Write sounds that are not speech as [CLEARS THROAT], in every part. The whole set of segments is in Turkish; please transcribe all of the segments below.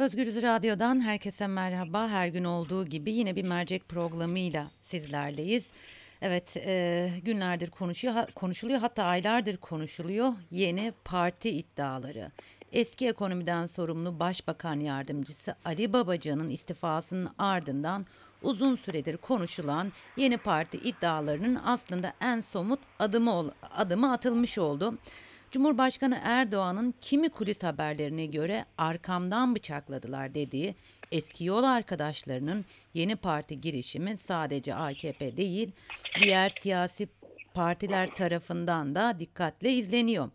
Özgürüz Radyo'dan herkese merhaba. Her gün olduğu gibi yine bir mercek programıyla sizlerleyiz. Evet, e, günlerdir konuşuyor, konuşuluyor hatta aylardır konuşuluyor yeni parti iddiaları. Eski ekonomiden sorumlu Başbakan Yardımcısı Ali Babacan'ın istifasının ardından uzun süredir konuşulan yeni parti iddialarının aslında en somut adımı adımı atılmış oldu. Cumhurbaşkanı Erdoğan'ın kimi kulis haberlerine göre arkamdan bıçakladılar dediği eski yol arkadaşlarının yeni parti girişimi sadece AKP değil diğer siyasi partiler tarafından da dikkatle izleniyor.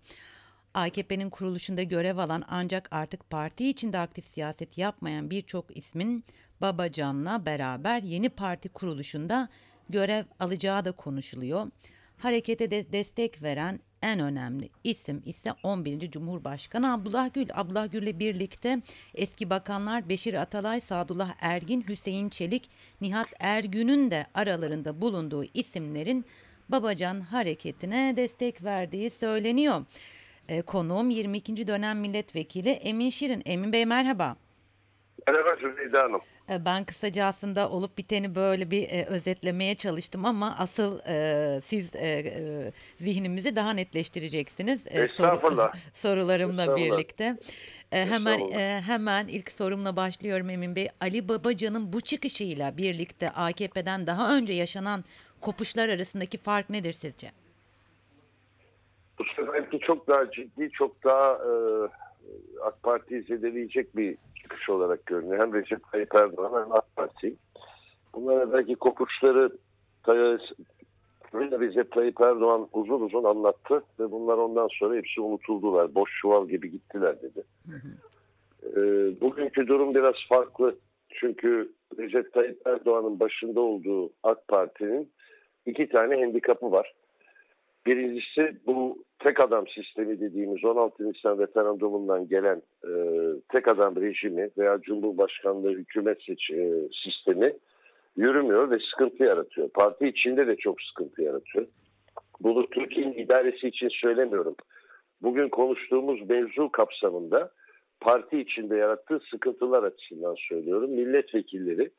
AKP'nin kuruluşunda görev alan ancak artık parti içinde aktif siyaset yapmayan birçok ismin Babacan'la beraber yeni parti kuruluşunda görev alacağı da konuşuluyor. Harekete de destek veren en önemli isim ise 11. Cumhurbaşkanı Abdullah Gül. Abdullah Gül'le birlikte eski bakanlar Beşir Atalay, Sadullah Ergin, Hüseyin Çelik, Nihat Ergün'ün de aralarında bulunduğu isimlerin Babacan hareketine destek verdiği söyleniyor. E, konuğum 22. dönem milletvekili Emin Şirin. Emin Bey merhaba. Merhaba Züleyda Hanım. Ben kısaca aslında olup biteni böyle bir e, özetlemeye çalıştım ama asıl e, siz e, e, zihnimizi daha netleştireceksiniz. E, Estağfurullah. [LAUGHS] sorularımla Estağfurullah. birlikte. E, hemen e, hemen ilk sorumla başlıyorum Emin Bey. Ali Babacan'ın bu çıkışıyla birlikte AKP'den daha önce yaşanan kopuşlar arasındaki fark nedir sizce? Bu seferki çok daha ciddi, çok daha e, AK Parti'yi zedeleyecek bir çıkış olarak görünüyor. Hem Recep Tayyip Erdoğan hem AK Parti. Bunlara belki kopuşları Tay- Recep Tayyip Erdoğan uzun uzun anlattı ve bunlar ondan sonra hepsi unutuldular. Boş çuval gibi gittiler dedi. E, bugünkü durum biraz farklı. Çünkü Recep Tayyip Erdoğan'ın başında olduğu AK Parti'nin iki tane handikapı var. Birincisi bu tek adam sistemi dediğimiz 16 Nisan referandumundan gelen e, tek adam rejimi veya Cumhurbaşkanlığı hükümet seç, e, sistemi yürümüyor ve sıkıntı yaratıyor. Parti içinde de çok sıkıntı yaratıyor. Bunu Türkiye'nin idaresi için söylemiyorum. Bugün konuştuğumuz mevzu kapsamında parti içinde yarattığı sıkıntılar açısından söylüyorum. Milletvekilleri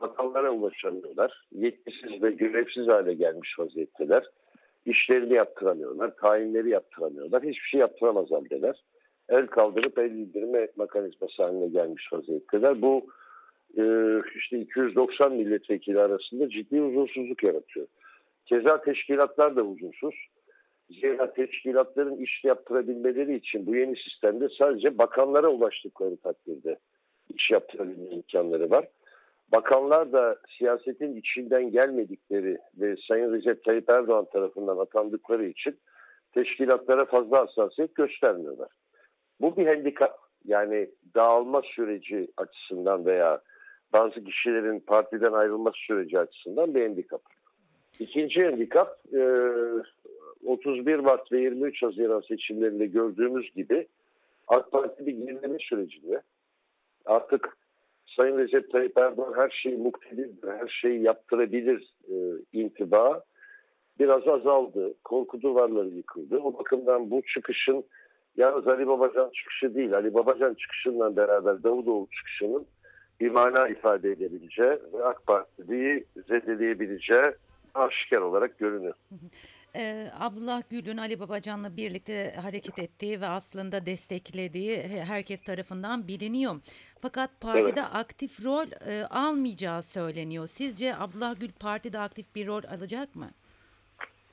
bakanlara ulaşamıyorlar. Yetkisiz ve görevsiz hale gelmiş vaziyetteler işlerini yaptıramıyorlar, tayinleri yaptıramıyorlar, hiçbir şey yaptıramaz haldeler. El kaldırıp el indirme mekanizması haline gelmiş vaziyetteler. Bu e, işte 290 milletvekili arasında ciddi huzursuzluk yaratıyor. Keza teşkilatlar da huzursuz. Zira teşkilatların iş yaptırabilmeleri için bu yeni sistemde sadece bakanlara ulaştıkları takdirde iş yaptırabilme imkanları var. Bakanlar da siyasetin içinden gelmedikleri ve Sayın Recep Tayyip Erdoğan tarafından atandıkları için teşkilatlara fazla hassasiyet göstermiyorlar. Bu bir handikap. Yani dağılma süreci açısından veya bazı kişilerin partiden ayrılma süreci açısından bir handikap. İkinci handikap e, 31 Mart ve 23 Haziran seçimlerinde gördüğümüz gibi AK Parti bir gerileme sürecinde artık Sayın Recep Tayyip Erdoğan her şeyi muktedirdir, her şeyi yaptırabilir e, intiba biraz azaldı. Korku duvarları yıkıldı. O bakımdan bu çıkışın yalnız Ali Babacan çıkışı değil, Ali Babacan çıkışından beraber Davutoğlu çıkışının bir mana ifade edebileceği ve AK Parti'yi zedeleyebileceği aşikar olarak görünüyor. Ee, Abdullah Gül'ün Ali Babacan'la birlikte hareket ettiği ve aslında desteklediği he- herkes tarafından biliniyor. Fakat partide aktif rol e, almayacağı söyleniyor. Sizce Abdullah Gül partide aktif bir rol alacak mı?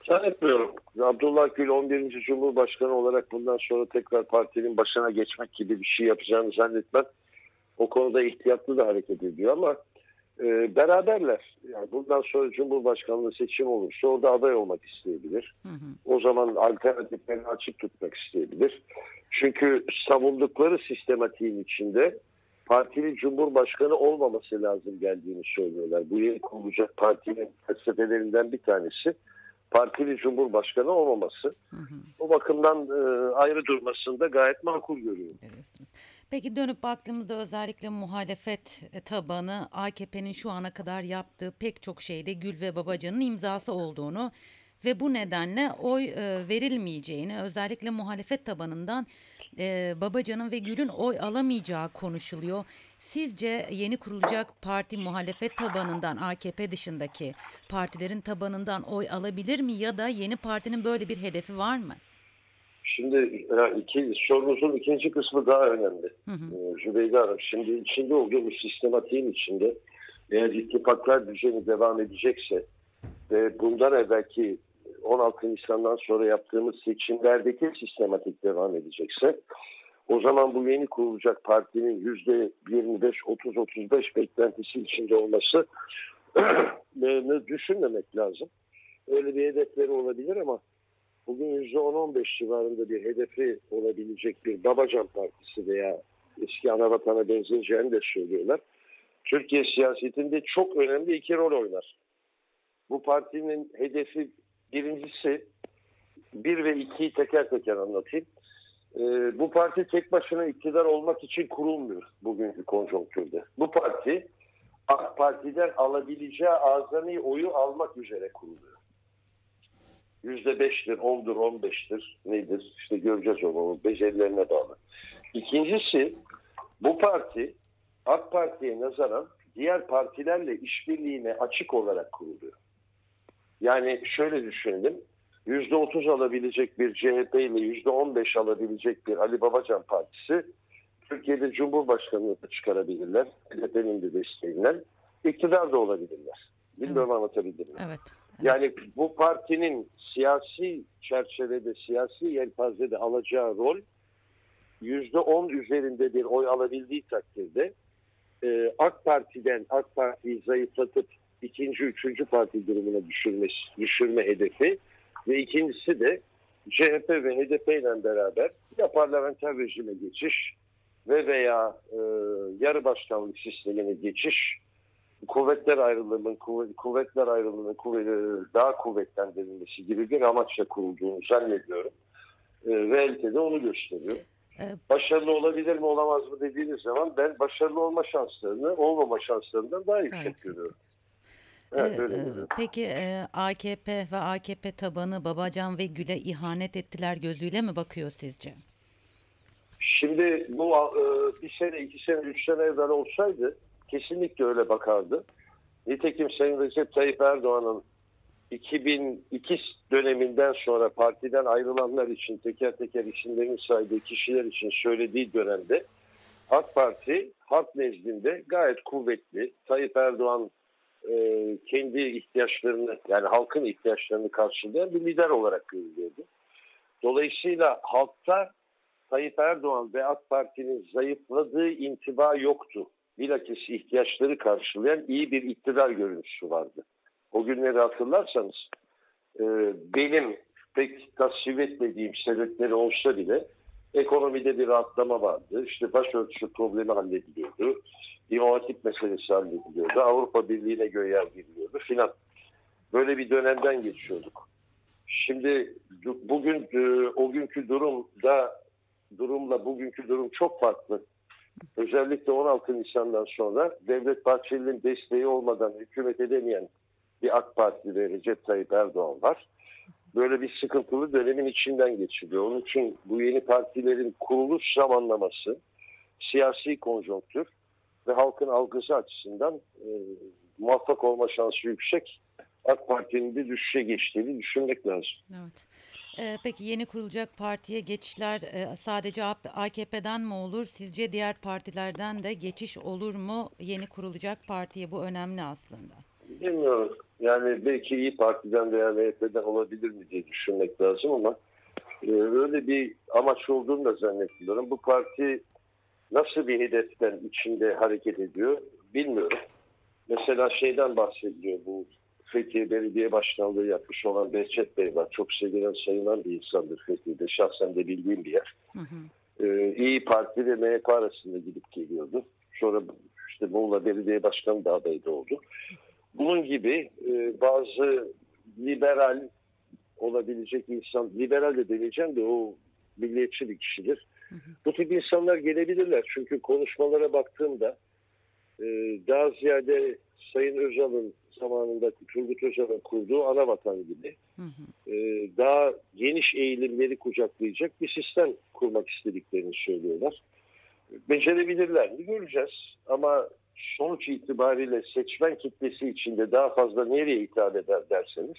Zannetmiyorum. Abdullah Gül 11. Cumhurbaşkanı olarak bundan sonra tekrar partinin başına geçmek gibi bir şey yapacağını zannetmem. O konuda ihtiyatlı da hareket ediyor ama e, beraberler. Yani bundan sonra Cumhurbaşkanlığı seçim olursa orada aday olmak isteyebilir. Hı hı. O zaman alternatiflerini açık tutmak isteyebilir. Çünkü savundukları sistematiğin içinde partinin cumhurbaşkanı olmaması lazım geldiğini söylüyorlar. Bu yeni kurulacak partinin felsefelerinden bir tanesi partili cumhurbaşkanı olmaması. Hı hı. O bakımdan e, ayrı durmasını da gayet makul görüyorum. Görüyorsunuz. Peki dönüp baktığımızda özellikle muhalefet e, tabanı AKP'nin şu ana kadar yaptığı pek çok şeyde Gül ve Babacan'ın imzası olduğunu ve bu nedenle oy e, verilmeyeceğini özellikle muhalefet tabanından e, Babacan'ın ve Gül'ün oy alamayacağı konuşuluyor. Sizce yeni kurulacak parti muhalefet tabanından AKP dışındaki partilerin tabanından oy alabilir mi ya da yeni partinin böyle bir hedefi var mı? Şimdi ya iki, sorunuzun ikinci kısmı daha önemli. Hı hı. Ee, Zübeyde Hanım şimdi içinde olduğu bu sistematiğin içinde eğer ittifaklar düzeni devam edecekse ve bundan evvelki 16 Nisan'dan sonra yaptığımız seçimlerdeki sistematik devam edecekse o zaman bu yeni kurulacak partinin yüzde 25-30-35 beklentisi içinde olması [CLEARS THROAT] düşünmemek lazım. Öyle bir hedefleri olabilir ama bugün yüzde 10-15 civarında bir hedefi olabilecek bir Babacan Partisi veya eski Anavatana benzeyeceğini de söylüyorlar. Türkiye siyasetinde çok önemli iki rol oynar. Bu partinin hedefi birincisi bir ve ikiyi teker teker anlatayım. Ee, bu parti tek başına iktidar olmak için kurulmuyor bugünkü konjonktürde. Bu parti AK Parti'den alabileceği azami oyu almak üzere kuruluyor. Yüzde beştir, ondur, on beştir nedir? İşte göreceğiz onu, becerilerine bağlı. İkincisi bu parti AK Parti'ye nazaran diğer partilerle işbirliğine açık olarak kuruluyor. Yani şöyle düşünelim. Yüzde otuz alabilecek bir CHP ile yüzde on beş alabilecek bir Ali Babacan Partisi Türkiye'de Cumhurbaşkanlığı da çıkarabilirler. HDP'nin de desteğiyle. iktidar da olabilirler. Bilmiyorum Evet. anlatabildim mi? Evet. Yani bu partinin siyasi çerçevede, siyasi yelpazede alacağı rol yüzde on üzerinde bir oy alabildiği takdirde e, AK Parti'den AK Parti'yi zayıflatıp ikinci, üçüncü parti durumuna düşürme, düşürme hedefi ve ikincisi de CHP ve HDP ile beraber ya parlamenter rejime geçiş ve veya e, yarı başkanlık sistemine geçiş kuvvetler ayrılığının kuvvet- kuvvetler ayrılığının kuvvet- daha kuvvetlendirilmesi gibi bir amaçla kurulduğunu zannediyorum. E, realite de onu gösteriyor. Evet. Başarılı olabilir mi olamaz mı dediğiniz zaman ben başarılı olma şanslarını olmama şanslarından daha yüksek yüksek görüyorum. Evet Ee, öyle e, görüyorum. Peki e, AKP ve AKP tabanı Babacan ve Gül'e ihanet ettiler gözüyle mi bakıyor sizce? Şimdi bu e, bir sene, iki sene, üç sene evvel olsaydı kesinlikle öyle bakardı. Nitekim Sayın Recep Tayyip Erdoğan'ın 2002 döneminden sonra partiden ayrılanlar için teker teker isimlerini saydığı kişiler için söylediği dönemde AK Parti halk nezdinde gayet kuvvetli. Tayyip Erdoğan e, kendi ihtiyaçlarını yani halkın ihtiyaçlarını karşılayan bir lider olarak görülüyordu. Dolayısıyla halkta Tayyip Erdoğan ve AK Parti'nin zayıfladığı intiba yoktu. Bilakis ihtiyaçları karşılayan iyi bir iktidar görüntüsü vardı. O günleri hatırlarsanız e, benim pek tasvip etmediğim sebepleri olsa bile ekonomide bir rahatlama vardı. İşte başörtüsü problemi hallediliyordu. İmam Hatip meselesi hallediliyordu. Avrupa Birliği'ne göğe giriliyordu filan. Böyle bir dönemden geçiyorduk. Şimdi bugün e, o günkü durumda durumla bugünkü durum çok farklı. Özellikle 16 Nisan'dan sonra Devlet Bahçeli'nin desteği olmadan hükümet edemeyen bir AK Parti ve Recep Tayyip Erdoğan var. Böyle bir sıkıntılı dönemin içinden geçiliyor. Onun için bu yeni partilerin kuruluş zamanlaması, siyasi konjonktür ve halkın algısı açısından e, muvaffak olma şansı yüksek. AK Parti'nin de düşüşe geçtiğini düşünmek lazım. Evet. Ee, peki yeni kurulacak partiye geçişler e, sadece AKP'den mi olur? Sizce diğer partilerden de geçiş olur mu yeni kurulacak partiye? Bu önemli aslında. Bilmiyorum. Yani belki İyi Parti'den veya MHP'den olabilir mi diye düşünmek lazım ama e, öyle bir amaç olduğunu da zannetmiyorum. Bu parti nasıl bir hedeften içinde hareket ediyor bilmiyorum. Mesela şeyden bahsediliyor bu Fethiye Belediye Başkanlığı yapmış olan Behçet Bey var. Çok sevilen sayılan bir insandır Fethiye'de. Şahsen de bildiğim bir yer. Hı hı. Ee, İyi Parti ve MHP arasında gidip geliyordu. Sonra işte Muğla Belediye Başkanı da adayı da oldu. Bunun gibi e, bazı liberal olabilecek insan, liberal de demeyeceğim de o milliyetçi bir kişidir. Bu tip insanlar gelebilirler. Çünkü konuşmalara baktığımda e, daha ziyade Sayın Özal'ın zamanında Turgut Özal'ın kurduğu ana vatan gibi e, daha geniş eğilimleri kucaklayacak bir sistem kurmak istediklerini söylüyorlar. Becerebilirler mi göreceğiz ama sonuç itibariyle seçmen kitlesi içinde daha fazla nereye hitap eder derseniz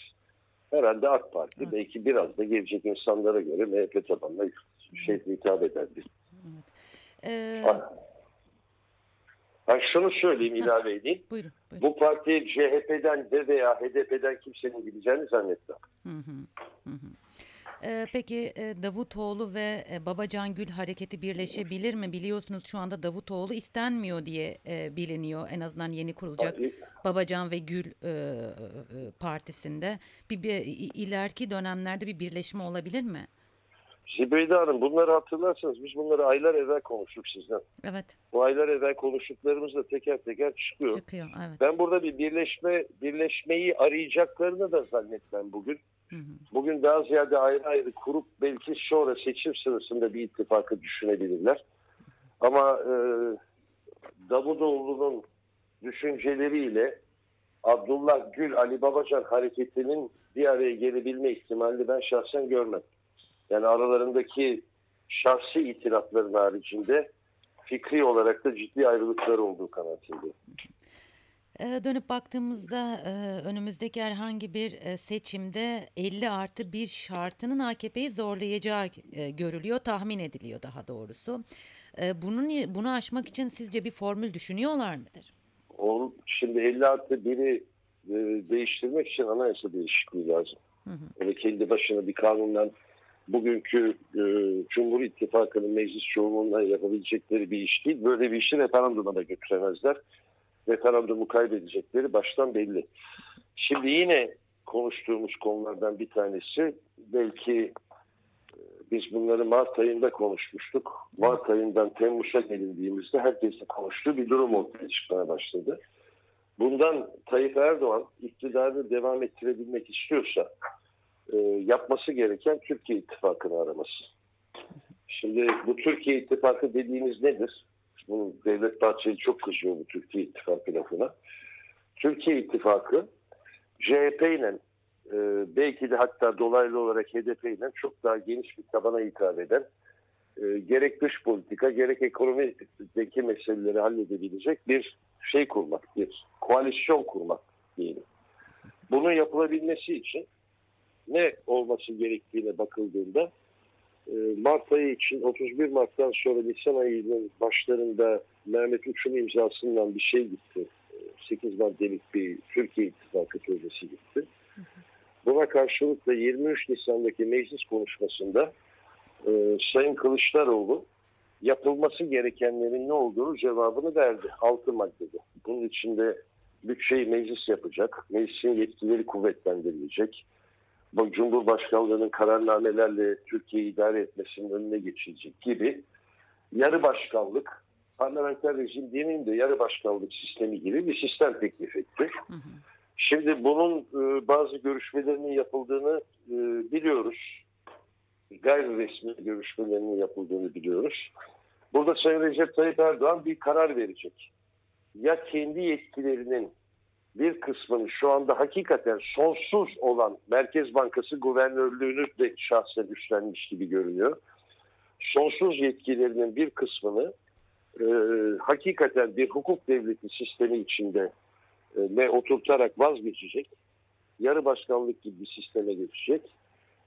herhalde AK Parti Evet. belki biraz da gelecek insanlara göre MHP tabanına şey hitap ederdi. Ee, Ben şunu söyleyeyim ilave edeyim. buyurun. buyurun. Bu parti CHP'den de veya HDP'den kimsenin gideceğini zannetmem. Hı hı. Ee, peki e, Davutoğlu ve e, Babacan Gül hareketi birleşebilir mi? Biliyorsunuz şu anda Davutoğlu istenmiyor diye e, biliniyor. En azından yeni kurulacak Babacan ve Gül e, e, partisinde. Bir, bir ileriki dönemlerde bir birleşme olabilir mi? Zibeyde Hanım bunları hatırlarsanız biz bunları aylar evvel konuştuk sizden. Evet, Bu aylar evvel konuştuklarımız da teker teker çıkıyor. çıkıyor. Evet. Ben burada bir birleşme birleşmeyi arayacaklarını da zannetmem bugün. Hı hı. Bugün daha ziyade ayrı ayrı kurup belki sonra seçim sırasında bir ittifakı düşünebilirler. Ama e, Davutoğlu'nun düşünceleriyle Abdullah Gül, Ali Babacan hareketinin bir araya gelebilme ihtimalini ben şahsen görmem. Yani aralarındaki şahsi itirafların haricinde fikri olarak da ciddi ayrılıklar olduğu kanaatindeyim. Ee, dönüp baktığımızda e, önümüzdeki herhangi bir e, seçimde 50 artı bir şartının AKP'yi zorlayacağı e, görülüyor, tahmin ediliyor daha doğrusu. Bunun bunu aşmak için sizce bir formül düşünüyorlar mıdır? Şimdi 50 artı 1'i e, değiştirmek için anayasa değişikliği lazım. Hı hı. Öyle kendi başına bir kanundan bugünkü e, Cumhur İttifakı'nın meclis çoğunluğuna yapabilecekleri bir iş değil. Böyle bir işi referanduma da götüremezler. Referandumu kaybedecekleri baştan belli. Şimdi yine konuştuğumuz konulardan bir tanesi belki e, biz bunları Mart ayında konuşmuştuk. Mart ayından Temmuz'a gelindiğimizde herkesin konuştuğu bir durum ortaya çıkmaya başladı. Bundan Tayyip Erdoğan iktidarını devam ettirebilmek istiyorsa e, yapması gereken Türkiye İttifakı'nı araması. Şimdi bu Türkiye İttifakı dediğiniz nedir? Bu Devlet Bahçeli çok kızıyor bu Türkiye İttifakı lafına. Türkiye İttifakı CHP ile e, belki de hatta dolaylı olarak HDP ile çok daha geniş bir tabana hitap eden e, gerek dış politika gerek ekonomideki meseleleri halledebilecek bir şey kurmak, bir koalisyon kurmak diyelim. Bunun yapılabilmesi için ne olması gerektiğine bakıldığında e, Mart ayı için 31 Mart'tan sonra Nisan ayının başlarında Mehmet Uç'un imzasından bir şey gitti. E, 8 maddelik bir Türkiye İttifakı projesi gitti. Buna karşılık da 23 Nisan'daki meclis konuşmasında e, Sayın Kılıçdaroğlu yapılması gerekenlerin ne olduğunu cevabını verdi. Altı maddede. Bunun içinde bütçeyi meclis yapacak. Meclisin yetkileri kuvvetlendirilecek. Bu Cumhurbaşkanlığının kararnamelerle Türkiye'yi idare etmesinin önüne geçilecek gibi yarı başkanlık, parlamenter rejim demeyeyim de yarı başkanlık sistemi gibi bir sistem teklif etti. Hı hı. Şimdi bunun e, bazı görüşmelerinin yapıldığını e, biliyoruz. Gayri resmi görüşmelerinin yapıldığını biliyoruz. Burada Sayın Recep Tayyip Erdoğan bir karar verecek. Ya kendi yetkilerinin bir kısmını şu anda hakikaten sonsuz olan Merkez Bankası guvernörlüğünü de şahsen üstlenmiş gibi görünüyor. Sonsuz yetkilerinin bir kısmını e, hakikaten bir hukuk devleti sistemi içinde e, ve oturtarak vazgeçecek. Yarı başkanlık gibi bir sisteme geçecek.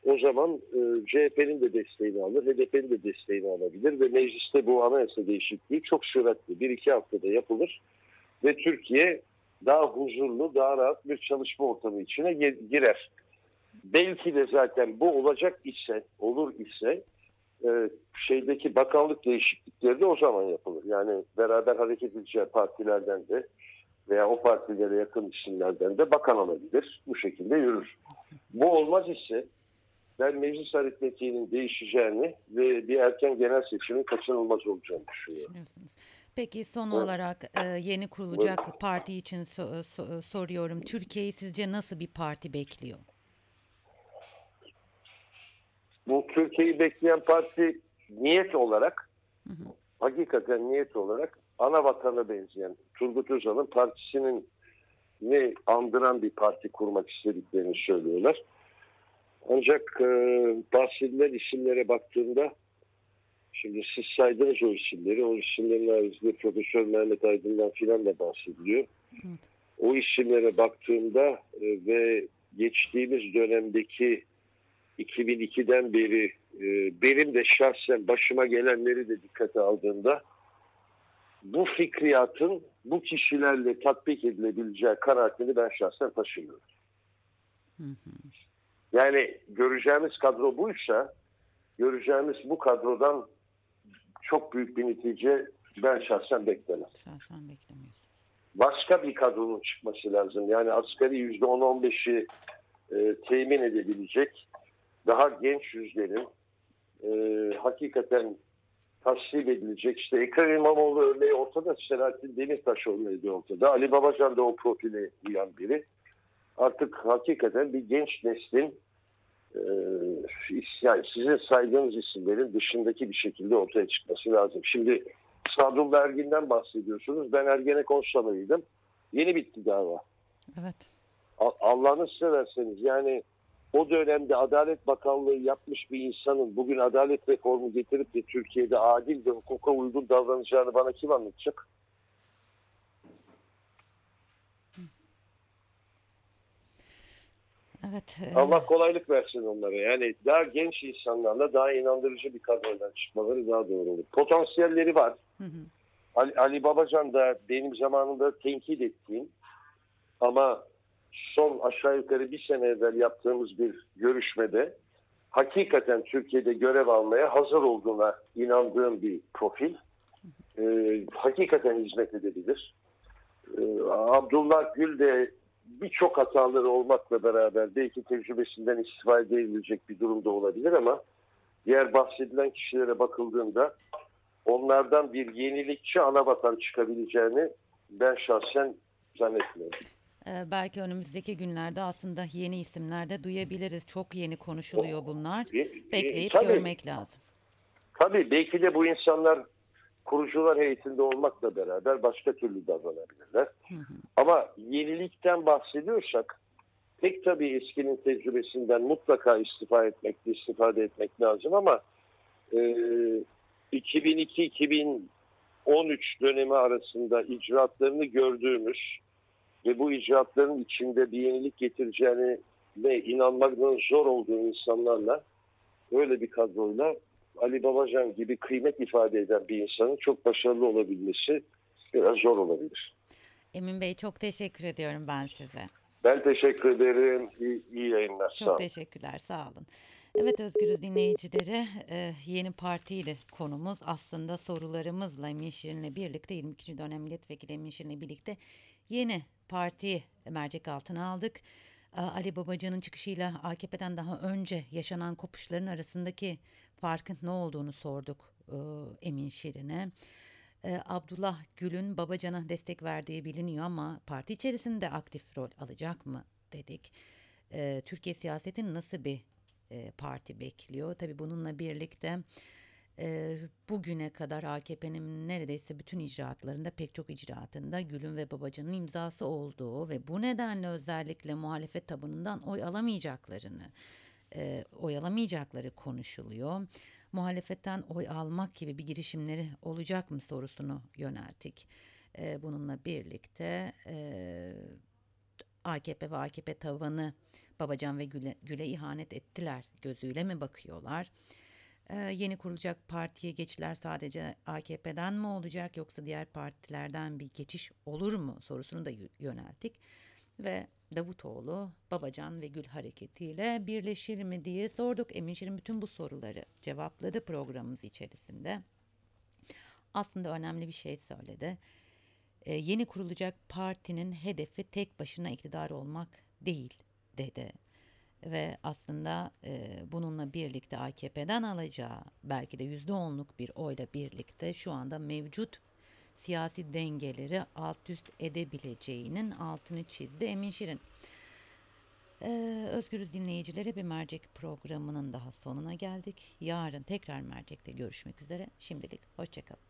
O zaman e, CHP'nin de desteğini alır, HDP'nin de desteğini alabilir ve mecliste bu anayasa değişikliği çok süratli bir iki haftada yapılır ve Türkiye daha huzurlu, daha rahat bir çalışma ortamı içine girer. Belki de zaten bu olacak ise, olur ise e, şeydeki bakanlık değişiklikleri de o zaman yapılır. Yani beraber hareket edeceği partilerden de veya o partilere yakın isimlerden de bakan alabilir. Bu şekilde yürür. Bu olmaz ise ben meclis aritmetiğinin değişeceğini ve bir erken genel seçimin kaçınılmaz olacağını düşünüyorum. Peki son olarak e, [LAUGHS] yeni kurulacak parti için so- so- soruyorum. Türkiye'yi sizce nasıl bir parti bekliyor? Bu Türkiye'yi bekleyen parti niyet olarak Hı hı. hakikaten niyet olarak ana vatana benzeyen Turgut Özal'ın partisinin ne andıran bir parti kurmak istediklerini söylüyorlar. Ancak e, bahsedilen isimlere baktığımda şimdi siz saydınız o isimleri. O isimlerin haricinde Profesör Mehmet Aydın'dan filan da bahsediliyor. Evet. O isimlere baktığımda e, ve geçtiğimiz dönemdeki 2002'den beri e, benim de şahsen başıma gelenleri de dikkate aldığımda bu fikriyatın bu kişilerle tatbik edilebileceği kanaatini ben şahsen taşımıyorum. Hı hı. Yani göreceğimiz kadro buysa göreceğimiz bu kadrodan çok büyük bir netice ben şahsen beklemem. Şahsen beklemiyorsun. Başka bir kadronun çıkması lazım. Yani asgari %10-15'i e, temin edebilecek daha genç yüzlerin e, hakikaten tasvip edilecek. İşte Ekrem İmamoğlu örneği ortada, Selahattin Demirtaş örneği ortada. Ali Babacan da o profile uyan biri. Artık hakikaten bir genç neslin yani sizin saydığınız isimlerin dışındaki bir şekilde ortaya çıkması lazım. Şimdi Sadullah Ergin'den bahsediyorsunuz. Ben Ergenekon sanığıydım. Yeni bitti dava. Evet. Allah'ını severseniz yani o dönemde Adalet Bakanlığı yapmış bir insanın bugün adalet reformu getirip de Türkiye'de adil ve hukuka uygun davranacağını bana kim anlatacak? Evet. e, Allah kolaylık versin onlara. Yani daha genç insanlarla daha inandırıcı bir kadrodan çıkmaları daha doğru olur. Potansiyelleri var. hı hı. Ali, Ali Babacan da benim zamanında tenkit ettiğim ama son aşağı yukarı bir sene evvel yaptığımız bir görüşmede hakikaten Türkiye'de görev almaya hazır olduğuna inandığım bir profil. Ee, hakikaten hizmet edebilir. Ee, Abdullah Gül de birçok hataları olmakla beraber belki tecrübesinden istifade edilecek bir durumda olabilir ama diğer bahsedilen kişilere bakıldığında onlardan bir yenilikçi anavatan çıkabileceğini ben şahsen zannetmiyorum. e, belki önümüzdeki günlerde aslında yeni isimler de duyabiliriz. Çok yeni konuşuluyor bunlar. Bekleyip tabii, görmek lazım. Tabii belki de bu insanlar kurucular heyetinde olmakla beraber başka türlü davranabilirler. Hı hı. Ama yenilikten bahsediyorsak pek tabii eskinin tecrübesinden mutlaka istifa etmek, istifade etmek lazım ama e, 2002-2013 dönemi arasında icraatlarını gördüğümüz ve bu icraatların içinde bir yenilik getireceğine ve inanmaktan zor olduğu insanlarla öyle bir kadroyla Ali Babacan gibi kıymet ifade eden bir insanın çok başarılı olabilmesi biraz zor olabilir. Emin Bey çok teşekkür ediyorum ben size. Ben teşekkür ederim. İyi, iyi yayınlar. Sağ Çok olun. teşekkürler, sağ olun. Evet Özgürüz dinleyicileri e, yeni partiyle konumuz aslında sorularımızla Emin Şirin'le birlikte 22. dönem milletvekili Emin Şirin'le birlikte yeni partiyi mercek altına aldık. E, Ali Babacan'ın çıkışıyla AKP'den daha önce yaşanan kopuşların arasındaki farkın ne olduğunu sorduk e, Emin Şirin'e. E, Abdullah Gül'ün Babacan'a destek verdiği biliniyor ama parti içerisinde aktif rol alacak mı dedik. E, Türkiye siyasetin nasıl bir e, parti bekliyor? Tabii bununla birlikte bugüne kadar AKP'nin neredeyse bütün icraatlarında pek çok icraatında Gül'ün ve Babacan'ın imzası olduğu ve bu nedenle özellikle muhalefet tabanından oy alamayacaklarını e, oy alamayacakları konuşuluyor. Muhalefetten oy almak gibi bir girişimleri olacak mı sorusunu yönelttik. E, bununla birlikte e, AKP ve AKP tavanı Babacan ve Gül'e, Gül'e ihanet ettiler gözüyle mi bakıyorlar? Ee, yeni kurulacak partiye geçiler sadece AKP'den mi olacak yoksa diğer partilerden bir geçiş olur mu sorusunu da yönelttik. Ve Davutoğlu, Babacan ve Gül hareketiyle birleşir mi diye sorduk. Emin Şirin bütün bu soruları cevapladı programımız içerisinde. Aslında önemli bir şey söyledi. Ee, yeni kurulacak partinin hedefi tek başına iktidar olmak değil dedi. Ve aslında e, bununla birlikte AKP'den alacağı belki de yüzde onluk bir oyla birlikte şu anda mevcut siyasi dengeleri alt üst edebileceğinin altını çizdi Emin Şirin. Ee, Özgürüz dinleyicileri bir mercek programının daha sonuna geldik. Yarın tekrar mercekte görüşmek üzere. Şimdilik hoşçakalın.